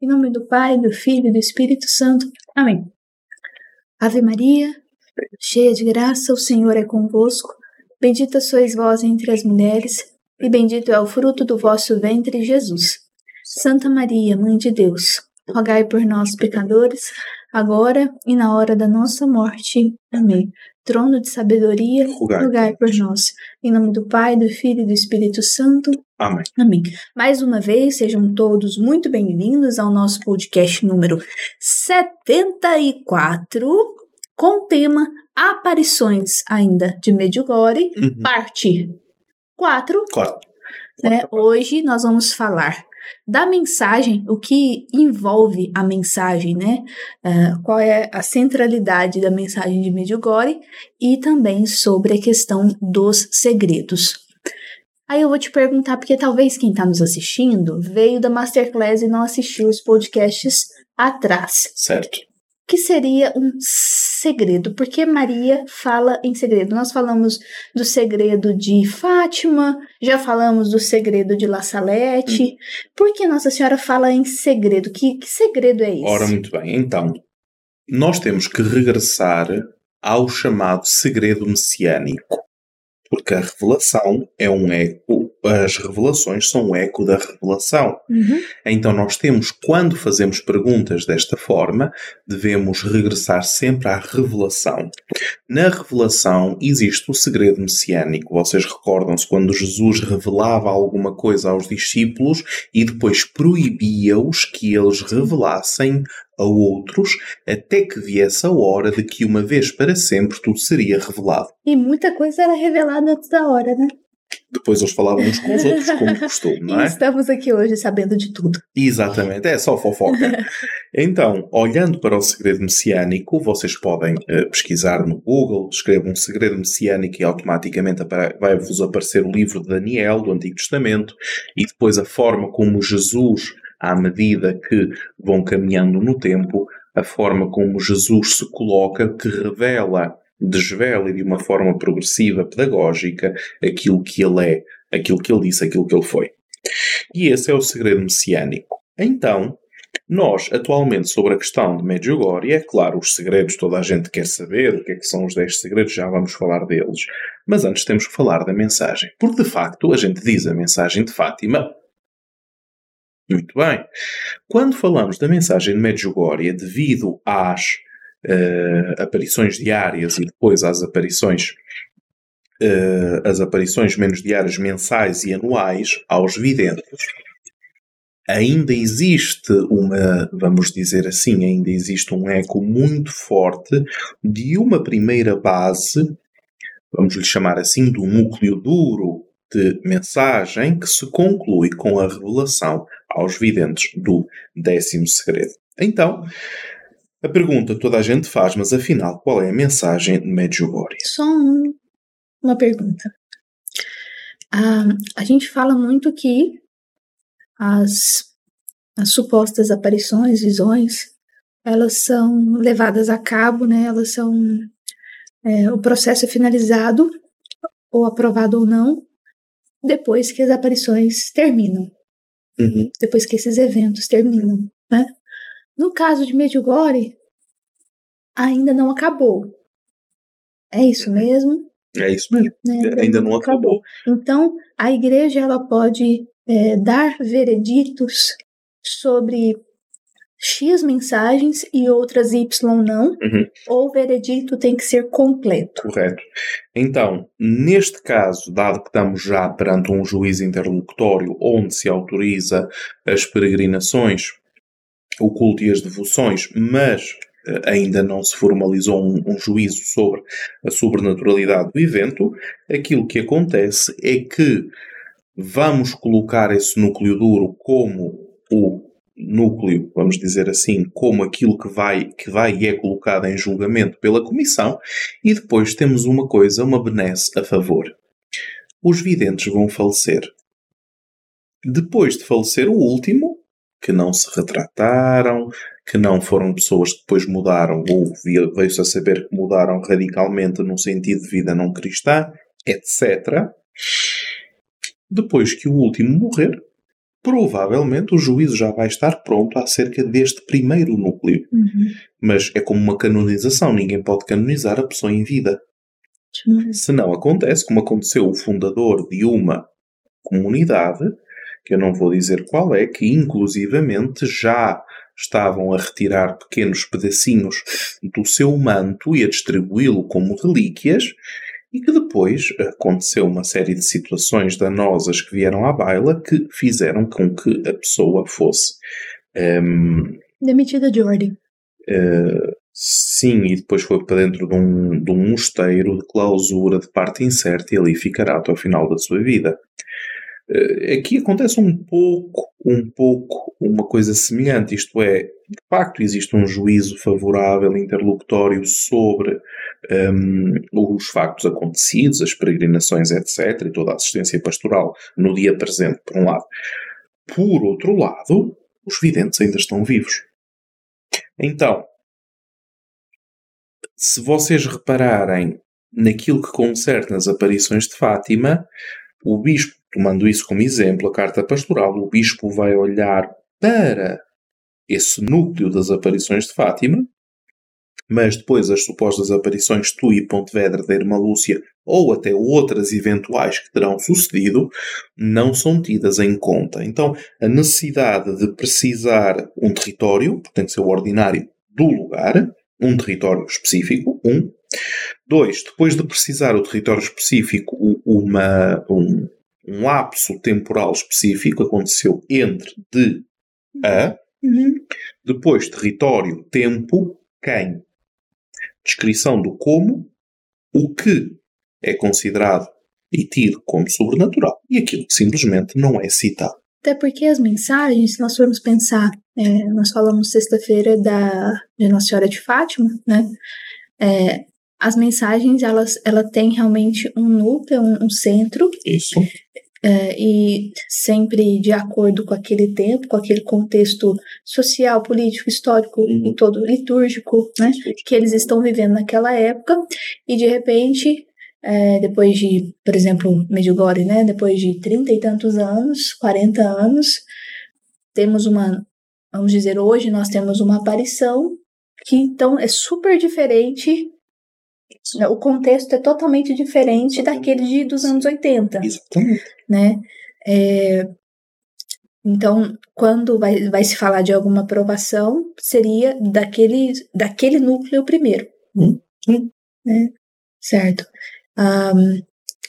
Em nome do Pai, do Filho e do Espírito Santo. Amém. Ave Maria, cheia de graça, o Senhor é convosco. Bendita sois vós entre as mulheres, e bendito é o fruto do vosso ventre, Jesus. Santa Maria, Mãe de Deus, rogai por nós, pecadores, agora e na hora da nossa morte. Amém. Trono de sabedoria, rogai, rogai por nós. Em nome do Pai, do Filho e do Espírito Santo. Amém. Amém. Mais uma vez, sejam todos muito bem-vindos ao nosso podcast número 74, com o tema Aparições ainda de Medjugorje, uhum. parte 4. Claro. Né? Hoje nós vamos falar da mensagem, o que envolve a mensagem, né? Uh, qual é a centralidade da mensagem de Medjugorje e também sobre a questão dos segredos. Aí eu vou te perguntar, porque talvez quem está nos assistindo veio da Masterclass e não assistiu os podcasts atrás. Certo que seria um segredo, porque Maria fala em segredo. Nós falamos do segredo de Fátima, já falamos do segredo de La Salette. Hum. Por que Nossa Senhora fala em segredo? Que, que segredo é esse? Ora, muito bem. Então, nós temos que regressar ao chamado segredo messiânico, porque a revelação é um eco as revelações são um eco da revelação. Uhum. Então, nós temos, quando fazemos perguntas desta forma, devemos regressar sempre à revelação. Na revelação existe o segredo messiânico. Vocês recordam-se quando Jesus revelava alguma coisa aos discípulos e depois proibia-os que eles revelassem a outros, até que viesse a hora de que uma vez para sempre tudo seria revelado. E muita coisa era revelada antes da hora, né? Depois eles falavam uns com os outros, como costume, não é? E estamos aqui hoje sabendo de tudo. Exatamente, é só fofoca. então, olhando para o segredo messiânico, vocês podem uh, pesquisar no Google, escrevam um segredo messiânico e automaticamente vai-vos aparecer o livro de Daniel, do Antigo Testamento, e depois a forma como Jesus, à medida que vão caminhando no tempo, a forma como Jesus se coloca, que revela desvele de uma forma progressiva, pedagógica, aquilo que ele é, aquilo que ele disse, aquilo que ele foi. E esse é o segredo messiânico. Então, nós, atualmente, sobre a questão de Medjugorje, é claro, os segredos toda a gente quer saber, o que é que são os 10 segredos, já vamos falar deles. Mas antes temos que falar da mensagem. Porque, de facto, a gente diz a mensagem de Fátima. Muito bem. Quando falamos da mensagem de Medjugorje, devido às uh, aparições diárias e depois às aparições uh, as aparições menos diárias mensais e anuais aos videntes. Ainda existe uma, vamos dizer assim, ainda existe um eco muito forte de uma primeira base, vamos lhe chamar assim, do núcleo duro de mensagem que se conclui com a revelação aos videntes do décimo segredo. Então, a pergunta toda a gente faz, mas afinal, qual é a mensagem de Medjugorje? Só um, uma pergunta. Ah, a gente fala muito que as, as supostas aparições, visões, elas são levadas a cabo, né? Elas são é, o processo é finalizado ou aprovado ou não depois que as aparições terminam, uhum. depois que esses eventos terminam, né? No caso de Medjugorje, ainda não acabou. É isso mesmo? É isso mesmo. É, ainda não acabou. acabou. Então, a igreja ela pode é, dar vereditos sobre X mensagens e outras Y não, uhum. ou o veredito tem que ser completo. Correto. Então, neste caso, dado que estamos já perante um juízo interlocutório onde se autoriza as peregrinações o culto e as devoções, mas eh, ainda não se formalizou um, um, juízo sobre a sobrenaturalidade do evento, aquilo que acontece é que vamos colocar esse núcleo duro como o núcleo, vamos dizer assim, como aquilo que vai, que vai e é colocado em julgamento pela Comissão, e depois temos uma coisa, uma benesse a favor. Os videntes vão falecer. Depois de falecer o último, que não se retrataram, que não foram pessoas que depois mudaram ou veio-se a saber que mudaram radicalmente num sentido de vida não cristã, etc. Depois que o último morrer, provavelmente o juízo já vai estar pronto acerca deste primeiro núcleo. Uhum. Mas é como uma canonização, ninguém pode canonizar a pessoa em vida. Se não acontece, como aconteceu o fundador de uma comunidade, que eu não vou dizer qual é, que inclusivamente já estavam a retirar pequenos pedacinhos do seu manto e a distribuí-lo como relíquias, e que depois aconteceu uma série de situações danosas que vieram à baila que fizeram com que a pessoa fosse. Um, Demitida de ordem. Uh, sim, e depois foi para dentro de um, de um mosteiro de clausura de parte incerta e ali ficará até o final da sua vida. Uh, aqui acontece um pouco, um pouco uma coisa semelhante, isto é, de facto existe um juízo favorável interlocutório sobre um, os factos acontecidos, as peregrinações, etc., e toda a assistência pastoral no dia presente, por um lado. Por outro lado, os videntes ainda estão vivos. Então, se vocês repararem naquilo que concerne as aparições de Fátima, o bispo, tomando isso como exemplo, a carta pastoral, o bispo vai olhar para esse núcleo das aparições de Fátima mas depois as supostas aparições Tu e Pontevedra da Irmã Lúcia ou até outras eventuais que terão sucedido não são tidas em conta. Então, a necessidade de precisar um território, porque tem que ser o ordinário do lugar, um território específico, um. Dois, depois de precisar o território específico, uma, um, um lapso temporal específico aconteceu entre de a. Uhum. Depois, território, tempo, quem descrição do como, o que é considerado e tido como sobrenatural e aquilo que simplesmente não é citado. Até porque as mensagens, se nós formos pensar, é, nós falamos sexta-feira da de Nossa Senhora de Fátima, né? É, as mensagens, elas, ela tem realmente um núcleo, um, um centro. Isso. É, e sempre de acordo com aquele tempo, com aquele contexto social, político, histórico Uhum. e todo litúrgico, né, que eles estão vivendo naquela época, e de repente, é, depois de, por exemplo, Medjugorje, né, depois de trinta e tantos anos, 40 anos, temos uma, vamos dizer, hoje nós temos uma aparição que então é super diferente o contexto é totalmente diferente daquele de, dos anos 80 Exatamente. né? É, então, quando vai, vai se falar de alguma aprovação, seria daquele, daquele núcleo primeiro. Hum, hum. Né? Certo. Ahm,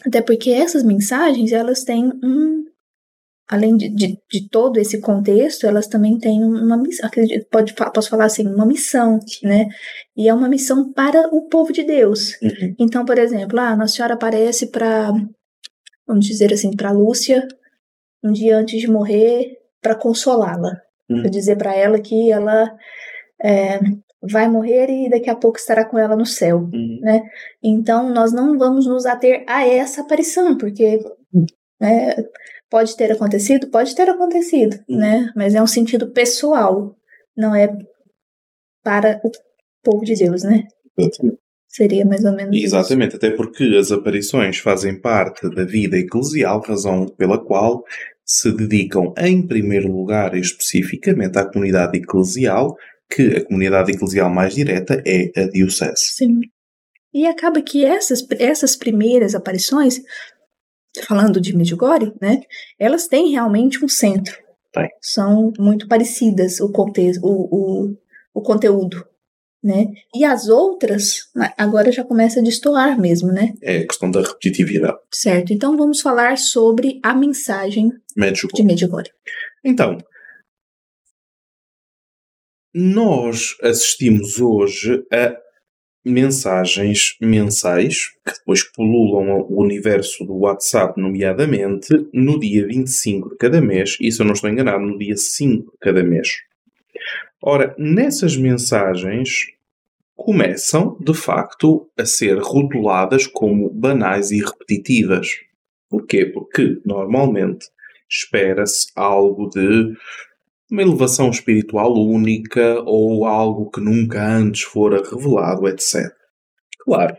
até porque essas mensagens, elas têm um. Além de, de, de todo esse contexto, elas também têm uma missão, acredito, pode, posso falar assim, uma missão, né? E é uma missão para o povo de Deus. Uhum. Então, por exemplo, ah, Nossa Senhora aparece para, vamos dizer assim, para Lúcia, um dia antes de morrer, para consolá-la, Hum. para dizer para ela que ela é, vai morrer e daqui a pouco estará com ela no céu. Uhum. Então, nós não vamos nos ater a essa aparição, porque né, pode ter acontecido, pode ter acontecido, Hum. né? Mas é um sentido pessoal, não é para o povo de Deus, né? Exatamente. Seria mais ou menos isso. Exatamente, até porque as aparições fazem parte da vida eclesial, razão pela qual se dedicam em primeiro lugar especificamente à comunidade eclesial, que a comunidade eclesial mais direta é a diocese. Sim. E acaba que essas, essas primeiras aparições, falando de Medjugorje, né, elas têm realmente um centro. Tem. São muito parecidas o contexto, o, o, o conteúdo, né? E as outras, agora já começa a destoar mesmo, né? É a questão da repetitividade. Certo. Então vamos falar sobre a mensagem de Medjugorje. Medjugorje. Então, nós assistimos hoje a mensagens mensais que depois pululam o universo do WhatsApp, nomeadamente no dia 25 de cada mês, e se eu não estou enganado, no dia 5 de cada mês. Ora, nessas mensagens começam, de facto, a ser rotuladas como banais e repetitivas. Porquê? Porque, normalmente, espera-se algo de uma elevação espiritual única ou algo que nunca antes fora revelado, etc. Claro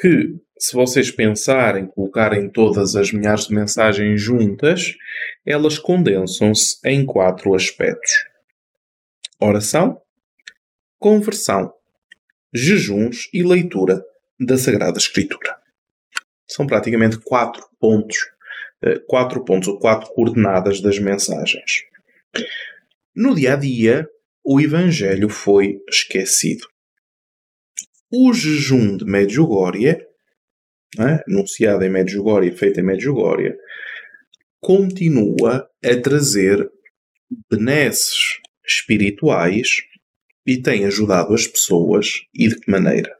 que se vocês pensarem, colocarem todas as milhares de mensagens juntas, elas condensam-se em quatro aspectos: oração, conversão, jejuns e leitura da Sagrada Escritura. São praticamente quatro pontos, eh, quatro pontos ou quatro coordenadas das mensagens. No dia a dia, o Evangelho foi esquecido. O jejum de Medjugorje, né, anunciado em Medjugorje, feito em Medjugorje, continua a trazer benesses espirituais e tem ajudado as pessoas e de que maneira?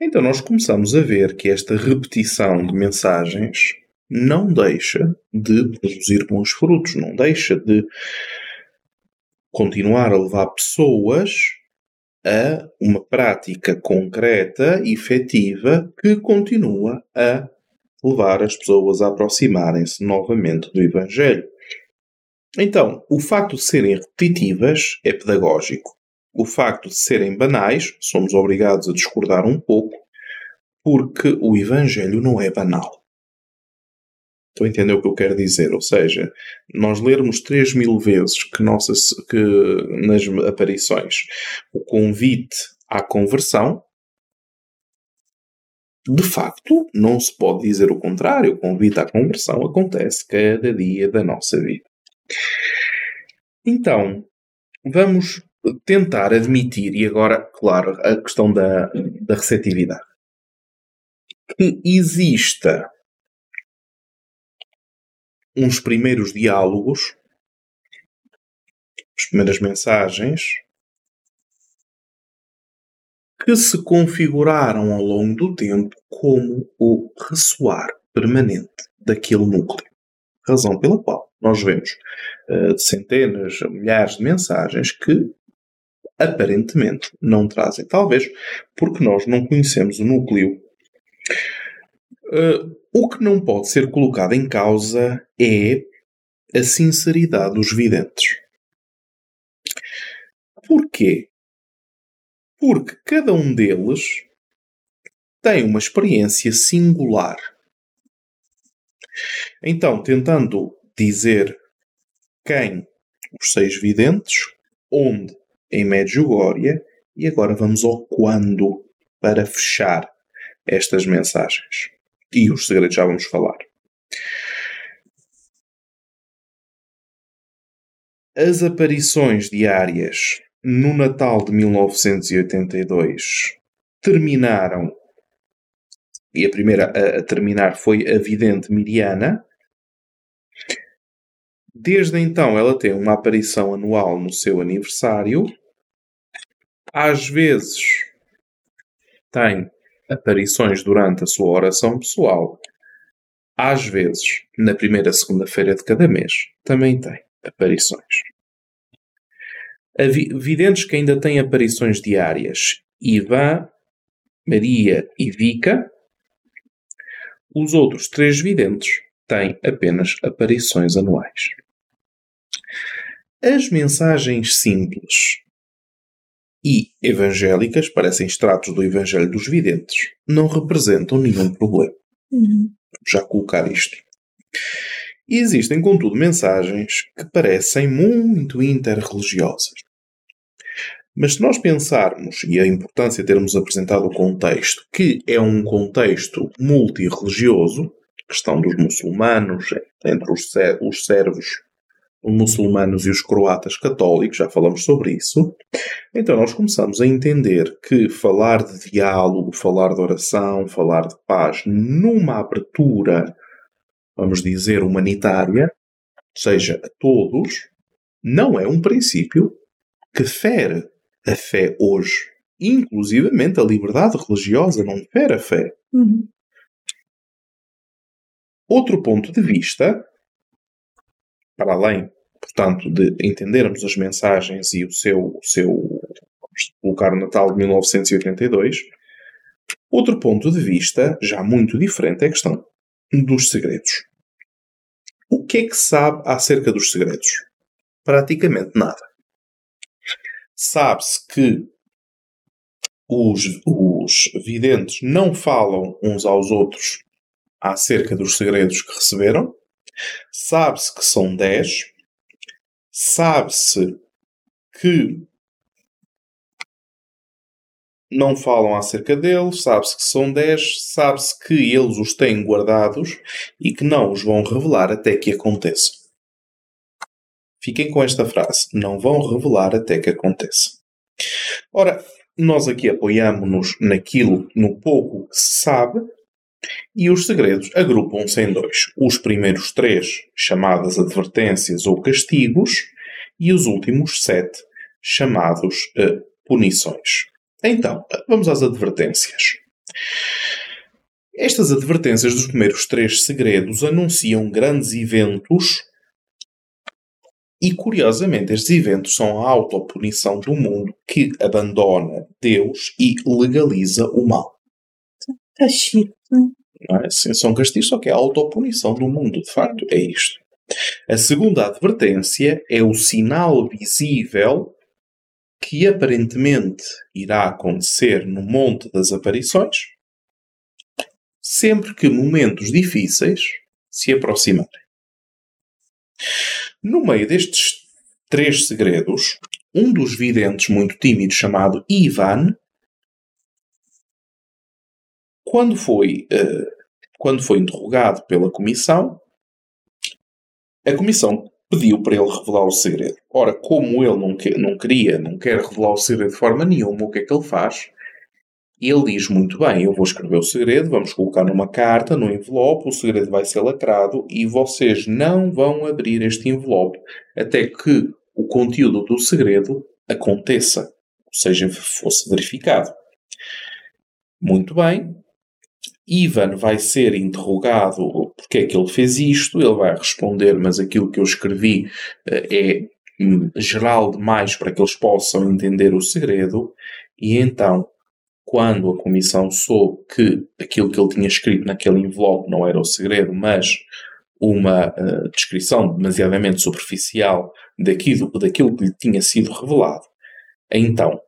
Então nós começamos a ver que esta repetição de mensagens não deixa de produzir bons frutos, não deixa de continuar a levar pessoas a uma prática concreta efetiva que continua a levar as pessoas a aproximarem-se novamente do Evangelho. Então, o facto de serem repetitivas é pedagógico. O facto de serem banais, somos obrigados a discordar um pouco, porque o Evangelho não é banal. Estou a entender o que eu quero dizer? Ou seja, nós lermos 3 mil vezes que, nossa, que nas aparições o convite à conversão, de facto, não se pode dizer o contrário. O convite à conversão acontece cada dia da nossa vida. Então, vamos tentar admitir, e agora, claro, a questão da, da receptividade, que exista uns primeiros diálogos, as primeiras mensagens, que se configuraram ao longo do tempo como o ressoar permanente daquele núcleo. Razão pela qual nós vemos uh, centenas, milhares de mensagens que aparentemente não trazem. Talvez porque nós não conhecemos o núcleo. Uh, o que não pode ser colocado em causa é a sinceridade dos videntes. Porquê? Porque cada um deles tem uma experiência singular. Então, tentando dizer quem os seis videntes, onde em Medjugorje, e agora vamos ao quando para fechar estas mensagens. E os segredos já vamos falar. As aparições diárias no Natal de 1982 terminaram, e a primeira a, a terminar foi a vidente Miriana. Desde então ela tem uma aparição anual no seu aniversário. Às vezes tem aparições durante a sua oração pessoal. Às vezes, na primeira segunda-feira de cada mês, também tem aparições. Videntes que ainda têm aparições diárias, Ivan, Maria e Vika. Os outros três videntes têm apenas aparições anuais. As mensagens simples e evangélicas, parecem extratos do Evangelho dos Videntes, não representam nenhum problema. Uhum. Já colocar isto. E existem, contudo, mensagens que parecem muito interreligiosas. Mas se nós pensarmos, e a importância de termos apresentado o contexto, que é um contexto multirreligioso, questão dos muçulmanos, entre os, os servos os muçulmanos e os croatas católicos, já falamos sobre isso. Então nós começamos a entender que falar de diálogo, falar de oração, falar de paz numa abertura, vamos dizer, humanitária, seja a todos, não é um princípio que fere a fé hoje. Inclusivamente a liberdade religiosa não fere a fé. Uhum. Outro ponto de vista para além, portanto, de entendermos as mensagens e o seu, o seu colocar o Natal de 1982, outro ponto de vista, já muito diferente, é a questão dos segredos. O que é que sabe acerca dos segredos? Praticamente nada. Sabe-se que os, os videntes não falam uns aos outros acerca dos segredos que receberam. Sabe-se que são 10. Sabe-se que não falam acerca deles, sabe-se que são 10, sabe-se que eles os têm guardados e que não os vão revelar até que aconteça. Fiquem com esta frase: não vão revelar até que aconteça. Ora, nós aqui apoiamos-nos naquilo, no pouco que se sabe, e os segredos agrupam-se em dois. Os primeiros três, chamadas advertências ou castigos, e os últimos sete, chamados uh, punições. Então, vamos às advertências. Estas advertências dos primeiros três segredos anunciam grandes eventos e, curiosamente, estes eventos são a autopunição do mundo que abandona Deus e legaliza o mal. Castigo. Não é? São castigos, só que é a autopunição do mundo, de facto, é isto. A segunda advertência é o sinal visível que aparentemente irá acontecer no Monte das Aparições, sempre que momentos difíceis se aproximarem. No meio destes três segredos, um dos videntes muito tímido chamado Ivan, quando foi, uh, quando foi interrogado pela comissão, a comissão pediu para ele revelar o segredo. Ora, como ele não, que, não queria, não quer revelar o segredo de forma nenhuma, o que é que ele faz? Ele diz muito bem: Eu vou escrever o segredo, vamos colocar numa carta, no envelope, o segredo vai ser lacrado e vocês não vão abrir este envelope até que o conteúdo do segredo aconteça, ou seja, fosse verificado. Muito bem, Ivan vai ser interrogado porque é que ele fez isto, ele vai responder, mas aquilo que eu escrevi eh, é hum, geral demais para que eles possam entender o segredo, e então, quando a comissão soube que aquilo que ele tinha escrito naquele envelope não era o segredo, mas uma uh, descrição demasiadamente superficial daquilo, daquilo que lhe tinha sido revelado, então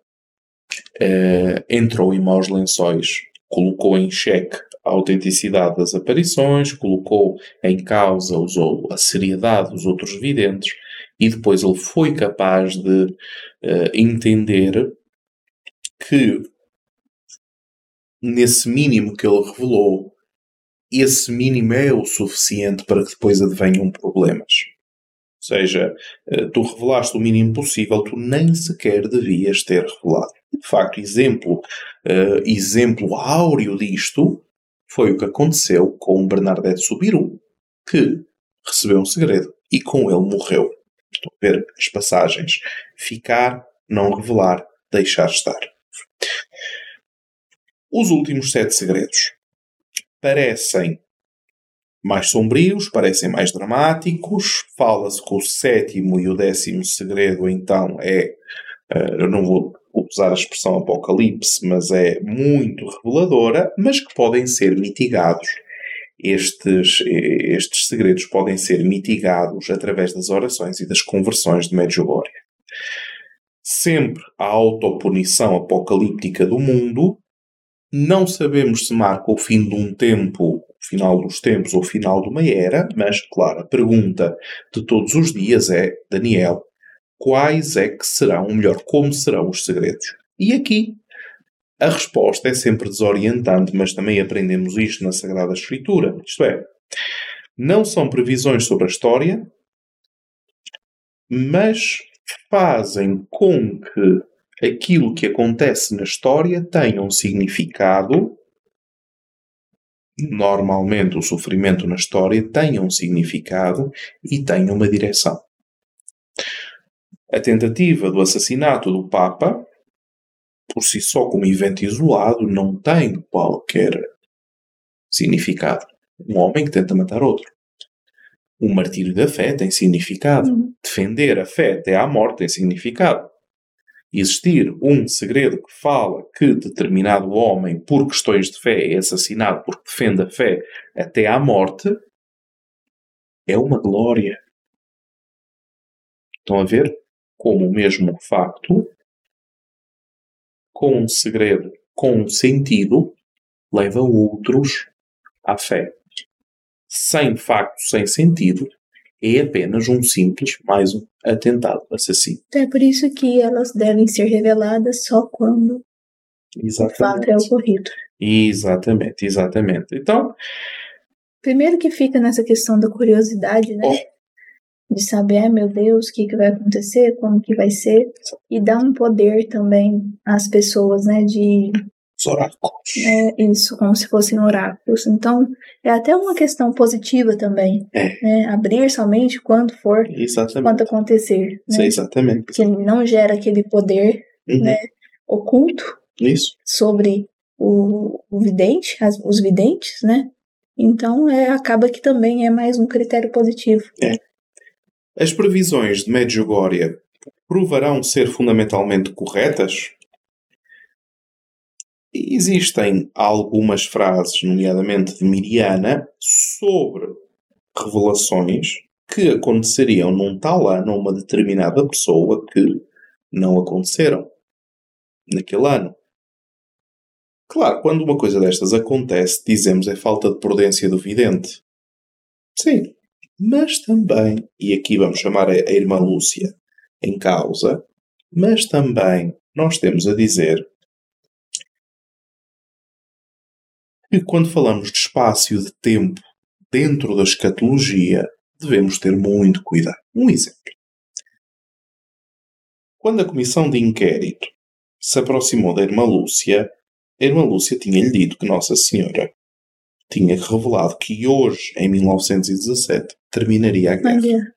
uh, entrou em maus lençóis, colocou em xeque a autenticidade das aparições, colocou em causa os, a seriedade dos outros videntes e depois ele foi capaz de uh, entender que nesse mínimo que ele revelou, esse mínimo é o suficiente para que depois advenham problemas. Ou seja, eh, tu revelaste o mínimo possível, tu nem sequer devias ter revelado. De facto, exemplo, uh, exemplo áureo disto foi o que aconteceu com Bernadette Subiru, que recebeu um segredo e com ele morreu. Estou a ver as passagens. Ficar, não revelar, deixar estar. Os últimos sete segredos parecem mais sombrios, parecem mais dramáticos. Fala-se que o sétimo e o décimo segredo, então, é. Uh, eu não vou usar a expressão apocalipse, mas é muito reveladora, mas que podem ser mitigados. Estes, estes segredos podem ser mitigados através das orações e das conversões de Medjugorje. Sempre a autopunição apocalíptica do mundo, não sabemos se marca o fim de um tempo, o final dos tempos ou o final de uma era, mas, claro, a pergunta de todos os dias é, Daniel, quais é que serão, ou melhor, como serão os segredos. E aqui a resposta é sempre desorientante, mas também aprendemos isto na Sagrada Escritura. Isto é, não são previsões sobre a história, mas fazem com que aquilo que acontece na história tenha um significado. Normalmente, o sofrimento na história tenha um significado e tenha uma direção. A tentativa do assassinato do Papa, por si só como evento isolado, não tem qualquer significado. Um homem que tenta matar outro. O martírio da fé tem significado. Uhum. Defender a fé até à morte tem significado. Existir um segredo que fala que determinado homem, por questões de fé, é assassinado porque defende a fé até à morte, é uma glória. Estão a ver? Como o mesmo facto, com um segredo com sentido leva outros à fé. Sem facto, sem sentido, é apenas um simples, mais um atentado assassino. É por isso que elas devem ser reveladas só quando Exatamente. o fato é ocorrido. Exatamente, exatamente. Então, Primeiro que fica nessa questão da curiosidade, né? De saber, ai meu Deus, o que, que vai acontecer, como que vai ser. E dá um poder também às pessoas, né? De os oráculos. é, isso, como se fossem oráculos. Então, é até uma questão positiva também. É. Né? Abrir somente quando for, Exatamente. quando acontecer. Né? exatamente. Que não gera aquele poder Uhum. né? oculto Isso. sobre o, o vidente, as- os videntes, né? Então, é, acaba que também é mais um critério positivo. As previsões de Medjugorje provarão ser fundamentalmente corretas? Existem algumas frases, nomeadamente de Miriana, sobre revelações que aconteceriam num tal ano a uma determinada pessoa que não aconteceram naquele ano. Claro, quando uma coisa destas acontece, dizemos é falta de prudência do vidente. Sim, mas também, e aqui vamos chamar a, irmã Lúcia em causa, mas também nós temos a dizer que quando falamos de espaço e de tempo dentro da escatologia, devemos ter muito cuidado. Um exemplo. Quando a comissão de inquérito se aproximou da irmã Lúcia, a irmã Lúcia tinha-lhe dito que Nossa Senhora tinha revelado que hoje, em 1917, terminaria a guerra.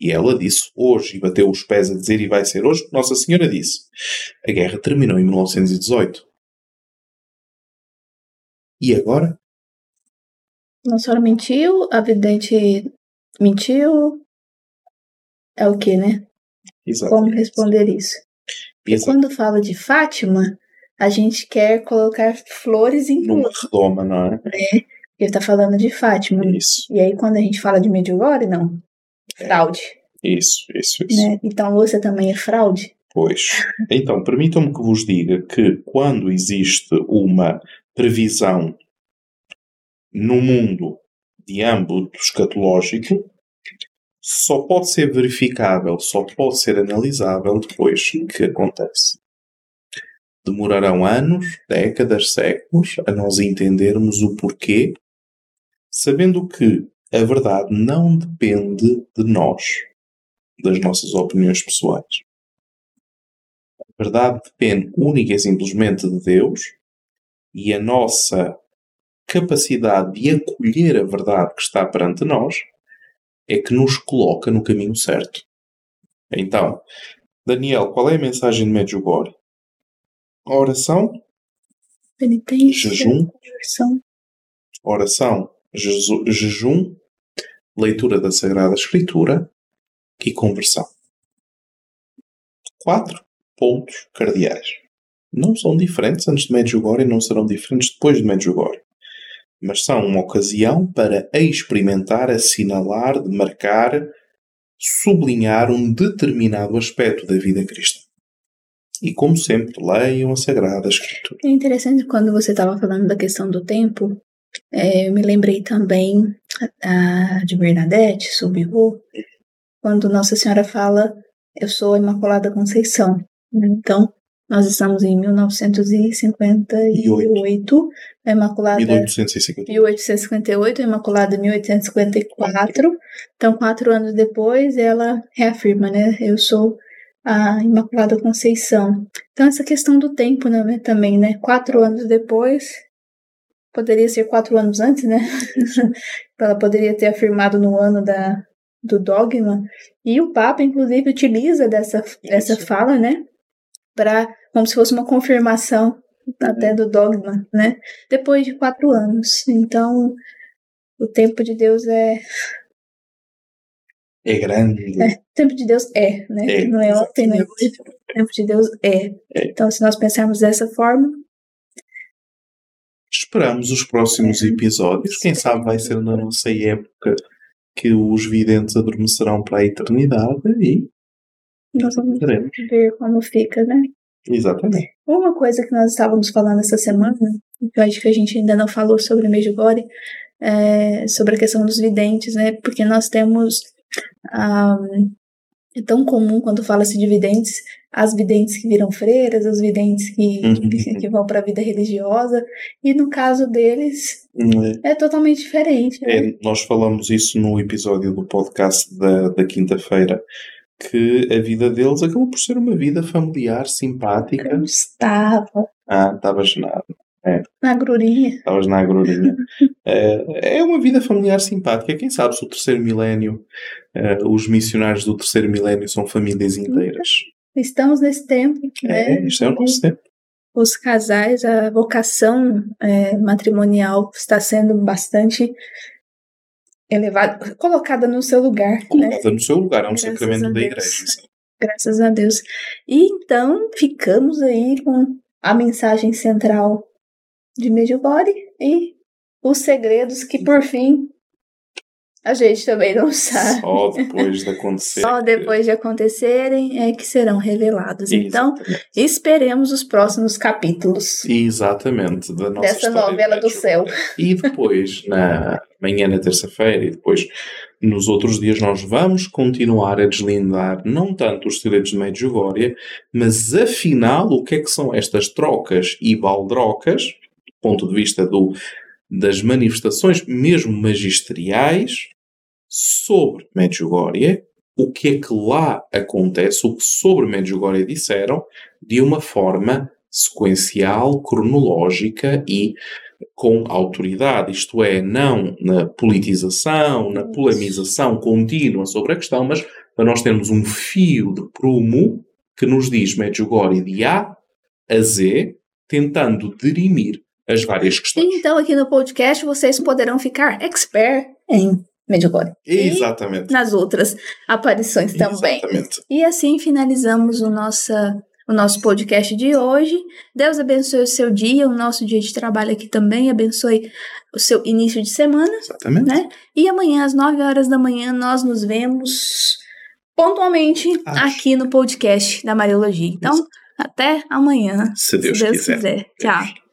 E ela disse hoje, e bateu os pés a dizer, e vai ser hoje, Nossa Senhora disse. A guerra terminou em 1918. E agora? Nossa Senhora mentiu, a vidente mentiu. É o que, né? Exato. Como responder isso? E quando fala de Fátima, a gente quer colocar flores em Numa tudo. redoma, não é? Porque tá falando de Fátima. Isso, E aí, quando a gente fala de Medjugorje, não. Fraude. isso, isso, isso. Né? Então, você também é fraude? Pois. Então, permitam-me que vos diga que quando existe uma previsão no mundo de âmbito escatológico, só pode ser verificável, só pode ser analisável depois que acontece. Demorarão anos, décadas, séculos a nós entendermos o porquê, sabendo que a verdade não depende de nós, das nossas opiniões pessoais. A verdade depende única e simplesmente de Deus e a nossa capacidade de acolher a verdade que está perante nós é que nos coloca no caminho certo. Então, Daniel, qual é a mensagem de Medjugorje? Oração, Penitência, Jejum. oração, jeju- jejum, leitura da Sagrada Escritura e conversão. Quatro pontos cardeais. Não são diferentes antes de Medjugorje e não serão diferentes depois de Medjugorje. Mas são uma ocasião para experimentar, assinalar, demarcar, sublinhar um determinado aspecto da vida cristã. E como sempre, leiam a Sagrada Escritura. É interessante quando você estava falando da questão do tempo, é, eu me lembrei também a, a de Bernadette, Subiru, quando Nossa Senhora fala, eu sou a Imaculada Conceição. né? Então, nós estamos em 1958, a Imaculada... 1850. 1858, a Imaculada em 1854. Então, quatro anos depois, ela reafirma, né? Eu sou a Imaculada Conceição. Então, essa questão do tempo né, também, né? Quatro anos depois, poderia ser quatro anos antes, né? ela poderia ter afirmado no ano da, do dogma. E o Papa, inclusive, utiliza dessa, dessa fala, né? Para, como se fosse uma confirmação até do dogma, né? Depois de quatro anos. Então, o tempo de Deus é. É grande. é o tempo de Deus é, né? É, não é ontem, não é hoje. O tempo de Deus é. É. Então, se nós pensarmos dessa forma, Esperamos os próximos episódios. Quem sabe vai ser na nossa época que os videntes adormecerão para a eternidade e nós vamos veremos. ver como fica, né? Exatamente. Uma coisa que nós estávamos falando essa semana, que eu acho que a gente ainda não falou sobre o Medjugorje, é sobre a questão dos videntes, né? Porque nós temos. Um, é tão comum quando fala-se de videntes, as videntes que viram freiras, os videntes que, Uhum. que, vão para a vida religiosa, e no caso deles Hum, é totalmente diferente. Né? É, nós falamos isso no episódio do podcast da, da quinta-feira, que a vida deles acabou por ser uma vida familiar, simpática. Eu estava Ah, estavas na, na grurinha. estavas na agrurinha. É, é uma vida familiar simpática. Quem sabe se o terceiro milénio, eh, os missionários do terceiro milénio são famílias inteiras. Estamos nesse tempo, né? É, isto é o nosso tempo. Os casais, a vocação é, matrimonial está sendo bastante elevada, colocada no seu lugar, né? Colocada no seu lugar, é um Graças sacramento da igreja. Graças a Deus. E então ficamos aí com a mensagem central de Medjugorje e os segredos que por fim a gente também não sabe. Só depois de acontecer. Só depois de acontecerem é que serão revelados. Então, Exatamente. esperemos os próximos capítulos Exatamente, da nossa dessa novela do céu. E depois, na manhã, na terça-feira, e depois nos outros dias, nós vamos continuar a deslindar não tanto os segredos de Medjugorje, mas afinal, o que é que são estas trocas e baldrocas, do ponto de vista do, das manifestações, mesmo magisteriais, sobre Medjugorje, o que é que lá acontece, o que sobre Medjugorje disseram, de uma forma sequencial, cronológica e com autoridade, isto é, não na politização, na polemização contínua sobre a questão, mas para nós termos um fio de prumo que nos diz Medjugorje de A a Z, tentando dirimir as várias questões. Então, aqui no podcast, vocês poderão ficar expert em Medjugorje. E Exatamente. nas outras aparições também. Exatamente. E assim finalizamos o, nossa, o nosso podcast de hoje. Deus abençoe o seu dia, o nosso dia de trabalho aqui também. Abençoe o seu início de semana. Exatamente. Né? E amanhã, às 9 horas da manhã, nós nos vemos pontualmente Acho. aqui no podcast da Mariologia. Então, até amanhã, Se Deus, se Deus quiser. quiser. Tchau.